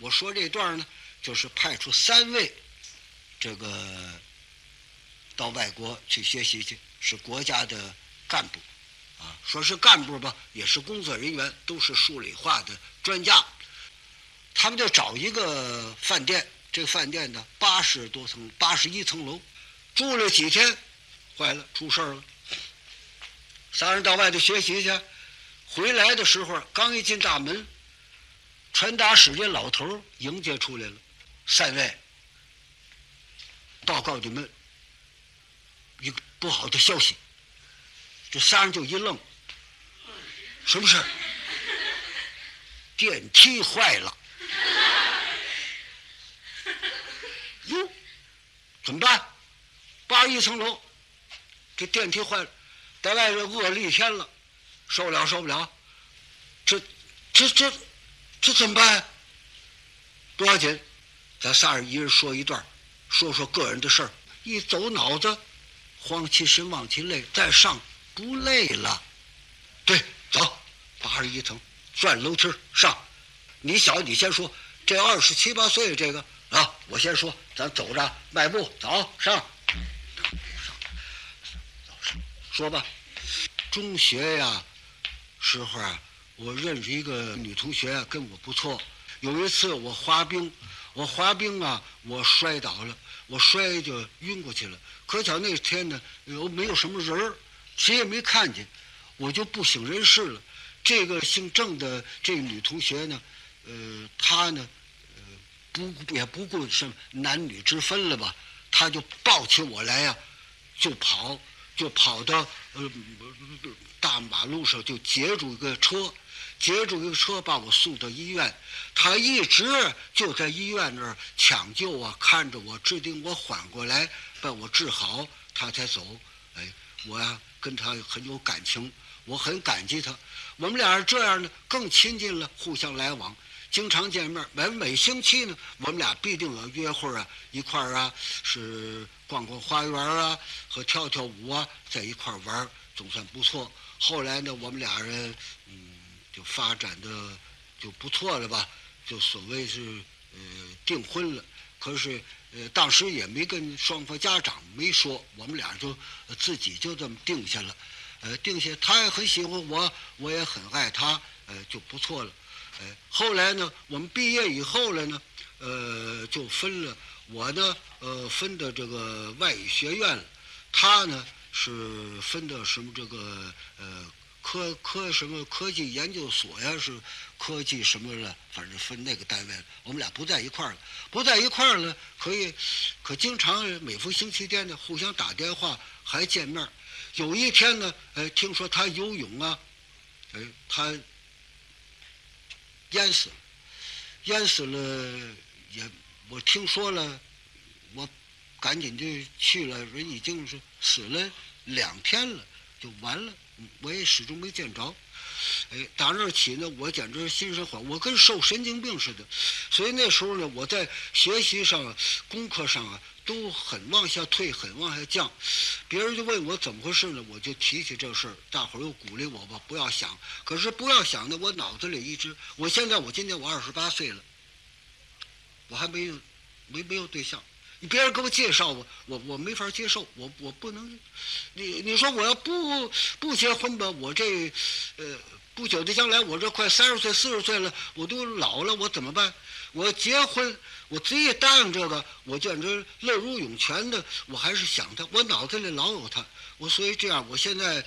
我说这段呢，就是派出三位这个到外国去学习去，是国家的干部，啊，说是干部吧，也是工作人员，都是数理化的专家。他们就找一个饭店，这个饭店呢八十多层，八十一层楼，住了几天，坏了，出事儿了。仨人到外头学习去，回来的时候刚一进大门，传达室这老头迎接出来了，三位，报告你们一个不好的消息。这仨人就一愣，什么事？电梯坏了。哟，怎么办？八一层楼，这电梯坏了，在外边饿了一天了，受不了，受不了。这，这，这，这怎么办？不要紧，咱仨人一人说一段，说说个人的事儿。一走脑子，慌其神，忘其累，再上不累了。对，走，八十一层，转楼梯上。你小，你先说。这二十七八岁这个啊，我先说，咱走着迈步走上，上，走上，说吧。中学呀时候啊，我认识一个女同学啊，跟我不错。有一次我滑冰，我滑冰啊，我摔倒了，我摔就晕过去了。可巧那天呢，又没有什么人儿，谁也没看见，我就不省人事了。这个姓郑的这个女同学呢，呃，她呢。呃不也不顾什么男女之分了吧？她就抱起我来呀，就跑，就跑到呃大马路上，就截住一个车，截住一个车把我送到医院。他一直就在医院那儿抢救啊，看着我，指定我缓过来，把我治好，他才走。哎，我呀跟他很有感情，我很感激他。我们俩人这样呢，更亲近了，互相来往。经常见面，每每星期呢，我们俩必定要约会啊，一块儿啊，是逛逛花园啊，和跳跳舞啊，在一块儿玩，总算不错。后来呢，我们俩人嗯，就发展的就不错了吧，就所谓是呃订婚了。可是呃，当时也没跟双方家长没说，我们俩就自己就这么定下了。呃，定下，他也很喜欢我，我也很爱他，呃，就不错了。哎，后来呢，我们毕业以后了呢，呃，就分了。我呢，呃，分的这个外语学院了，他呢是分的什么这个呃科科什么科技研究所呀，是科技什么了，反正分那个单位了。我们俩不在一块儿了，不在一块儿了，可以，可经常每逢星期天呢，互相打电话，还见面。有一天呢，哎，听说他游泳啊，哎，他。淹死了，淹死了也，我听说了，我赶紧就去了，人已经是死了两天了，就完了，我也始终没见着。哎，打那起呢，我简直心神慌，我跟受神经病似的。所以那时候呢，我在学习上、功课上啊。都很往下退，很往下降，别人就问我怎么回事呢？我就提起这事儿，大伙儿又鼓励我吧，不要想。可是不要想呢，我脑子里一直，我现在我今年我二十八岁了，我还没有，没没有对象。你别人给我介绍我，我我没法接受，我我不能。你你说我要不不结婚吧，我这，呃，不久的将来我这快三十岁四十岁了，我都老了，我怎么办？我结婚。我自己答应这个，我简直乐如涌泉的。我还是想他，我脑子里老有他。我所以这样，我现在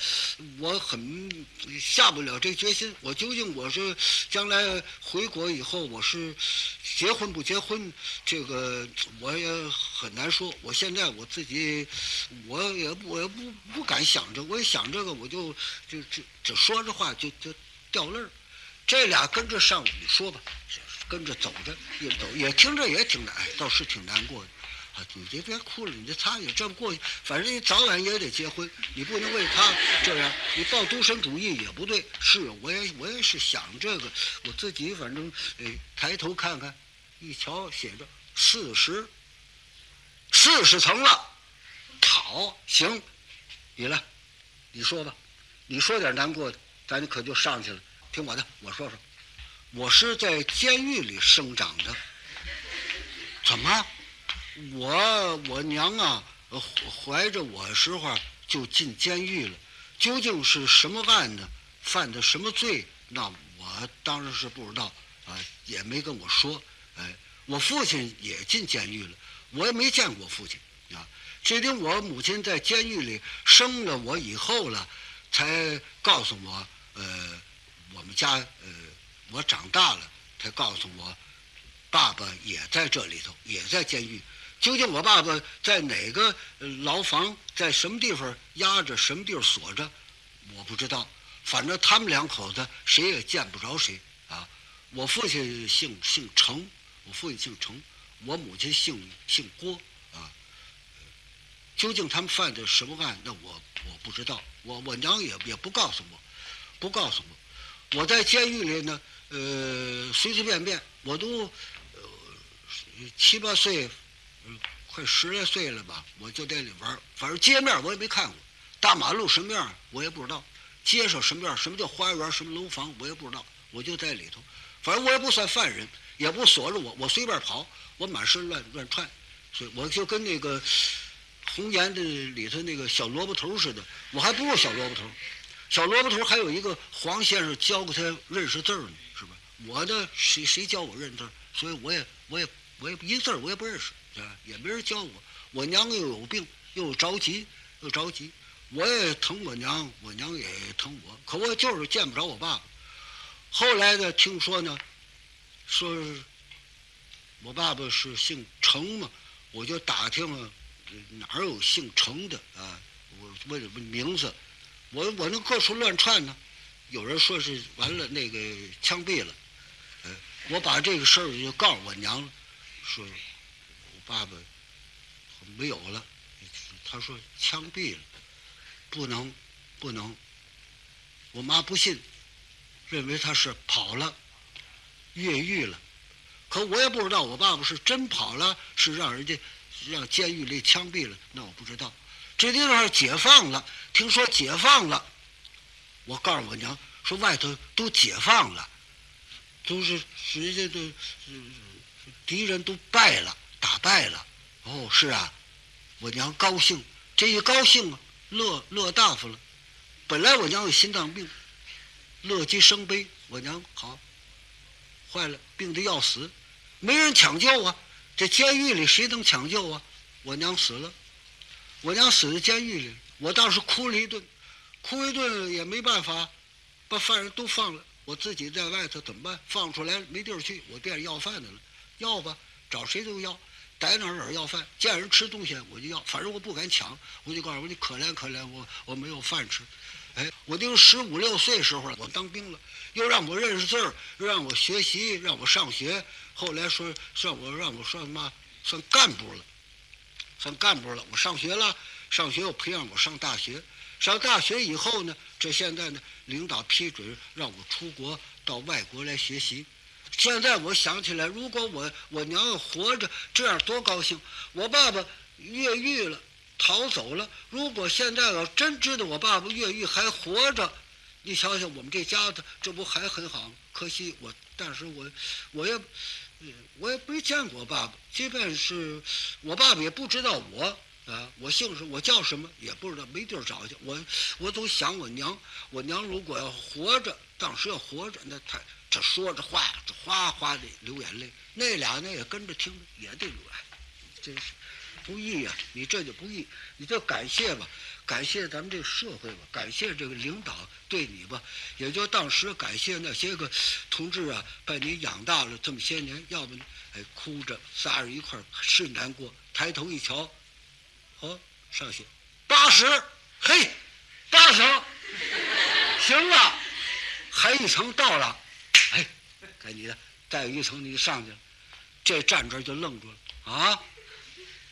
我很下不了这决心。我究竟我是将来回国以后，我是结婚不结婚，这个我也很难说。我现在我自己，我也我也不不敢想着。我一想这个，我就就就就说着话就就掉泪儿。这俩跟着上，你说吧。跟着走着，也走也听着也挺难，倒是挺难过的。啊，你别别哭了，你这擦也这么过去，反正你早晚也得结婚，你不能为他这样，你抱独身主义也不对。是，我也我也是想这个，我自己反正，抬头看看，一瞧写着四十，四十层了，好，行，你来，你说吧，你说点难过的，咱可就上去了。听我的，我说说。我是在监狱里生长的。怎么？我我娘啊，怀着我时候就进监狱了。究竟是什么案呢？犯的什么罪？那我当然是不知道啊，也没跟我说。哎，我父亲也进监狱了，我也没见过父亲啊。只等我母亲在监狱里生了我以后了，才告诉我，呃，我们家呃，我长大了，才告诉我。爸爸也在这里头，也在监狱。究竟我爸爸在哪个牢房，在什么地方压着，什么地方锁着，我不知道。反正他们两口子谁也见不着谁啊。我父亲姓姓程，我父亲姓程，我母亲姓姓郭啊。究竟他们犯的什么案，那我我不知道。我我娘也也不告诉我，不告诉我。我在监狱里呢，呃，随随便便我都呃。七八岁，嗯，快十来岁了吧，我就在里玩反正街面我也没看过，大马路什么样我也不知道，街上什么样，什么叫花园，什么楼房我也不知道，我就在里头。反正我也不算犯人，也不锁着我，我随便跑，我满身乱乱窜，所以我就跟那个红岩的里头那个小萝卜头似的，我还不如小萝卜头。小萝卜头还有一个黄先生教过他认识字呢，是吧？我呢，谁谁教我认字所以我也我也。我也一个字我也不认识，啊，也没人教我。我娘又有病，又着急，又着急。我也疼我娘，我娘也疼我。可我就是见不着我爸爸。后来呢，听说呢，说我爸爸是姓程嘛，我就打听了哪儿有姓程的啊。我问问名字，我我那各处乱窜呢。有人说是完了那个枪毙了，呃，我把这个事儿就告诉我娘了。说，爸爸没有了。他说枪毙了，不能，不能。我妈不信，认为他是跑了，越狱了。可我也不知道，我爸爸是真跑了，是让人家让监狱里枪毙了，那我不知道。这地方解放了，听说解放了。我告诉我娘说，外头都解放了，都是人家的。敌人都败了，打败了。哦，是啊，我娘高兴，这一高兴啊，乐乐大发了。本来我娘有心脏病，乐极生悲。我娘好，坏了，病得要死，没人抢救啊。这监狱里谁能抢救啊？我娘死了，我娘死在监狱里，我当时哭了一顿，哭一顿也没办法，把犯人都放了，我自己在外头怎么办？放出来没地儿去，我变要饭的了。要吧，找谁都要，逮哪儿哪儿要饭，见人吃东西我就要，反正我不敢抢，我就告诉我你可怜可怜我，我没有饭吃。哎，我就十五六岁时候我当兵了，又让我认识字儿，又让我学习，让我上学。后来说算我让我算嘛？算干部了，算干部了。我上学了，上学又培养我上大学。上大学以后呢，这现在呢，领导批准让我出国到外国来学习。现在我想起来，如果我我娘要活着，这样多高兴！我爸爸越狱了，逃走了。如果现在要真知道我爸爸越狱还活着，你想想我们这家子，这不还很好？可惜我，但是我，我也，我也没见过爸爸。即便是我爸爸也不知道我啊，我姓什么，我叫什么也不知道，没地儿找去。我我总想我娘，我娘如果要活着，当时要活着，那太。这说着话，这哗哗的流眼泪。那俩呢也跟着听着，也得流泪。真是不易呀！你这就不易，你就感谢吧，感谢咱们这个社会吧，感谢这个领导对你吧，也就当时感谢那些个同志啊，把你养大了这么些年。要不，哎，哭着仨人一块是难过。抬头一瞧，哦，上去八十，嘿，八十，行了，还一层到了。该你的，再有一层你就上去了，这站这就愣住了啊！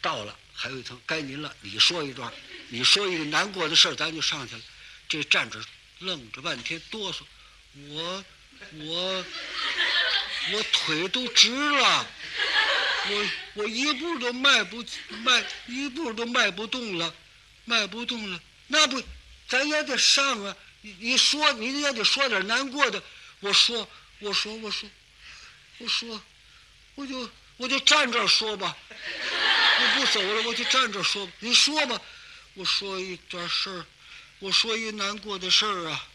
到了，还有一层，该您了，你说一段，你说一个难过的事儿，咱就上去了。这站着愣着半天，哆嗦，我我我腿都直了，我我一步都迈不迈，一步都迈不动了，迈不动了。那不，咱也得上啊！你你说你也得说点难过的。我说。我说，我说，我说，我就我就站这儿说吧，我不走了，我就站这儿说。你说吧，我说一点事儿，我说一难过的事儿啊。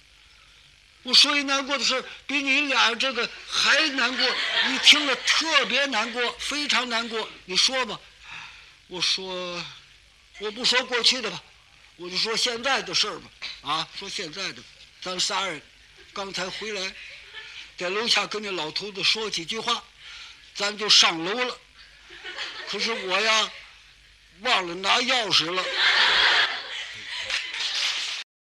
我说一难过的事儿，比你俩这个还难过。你听了特别难过，非常难过。你说吧，我说，我不说过去的吧，我就说现在的事儿吧。啊，说现在的，咱仨人刚才回来，在楼下跟那老头子说几句话，咱就上楼了。可是我呀，忘了拿钥匙了。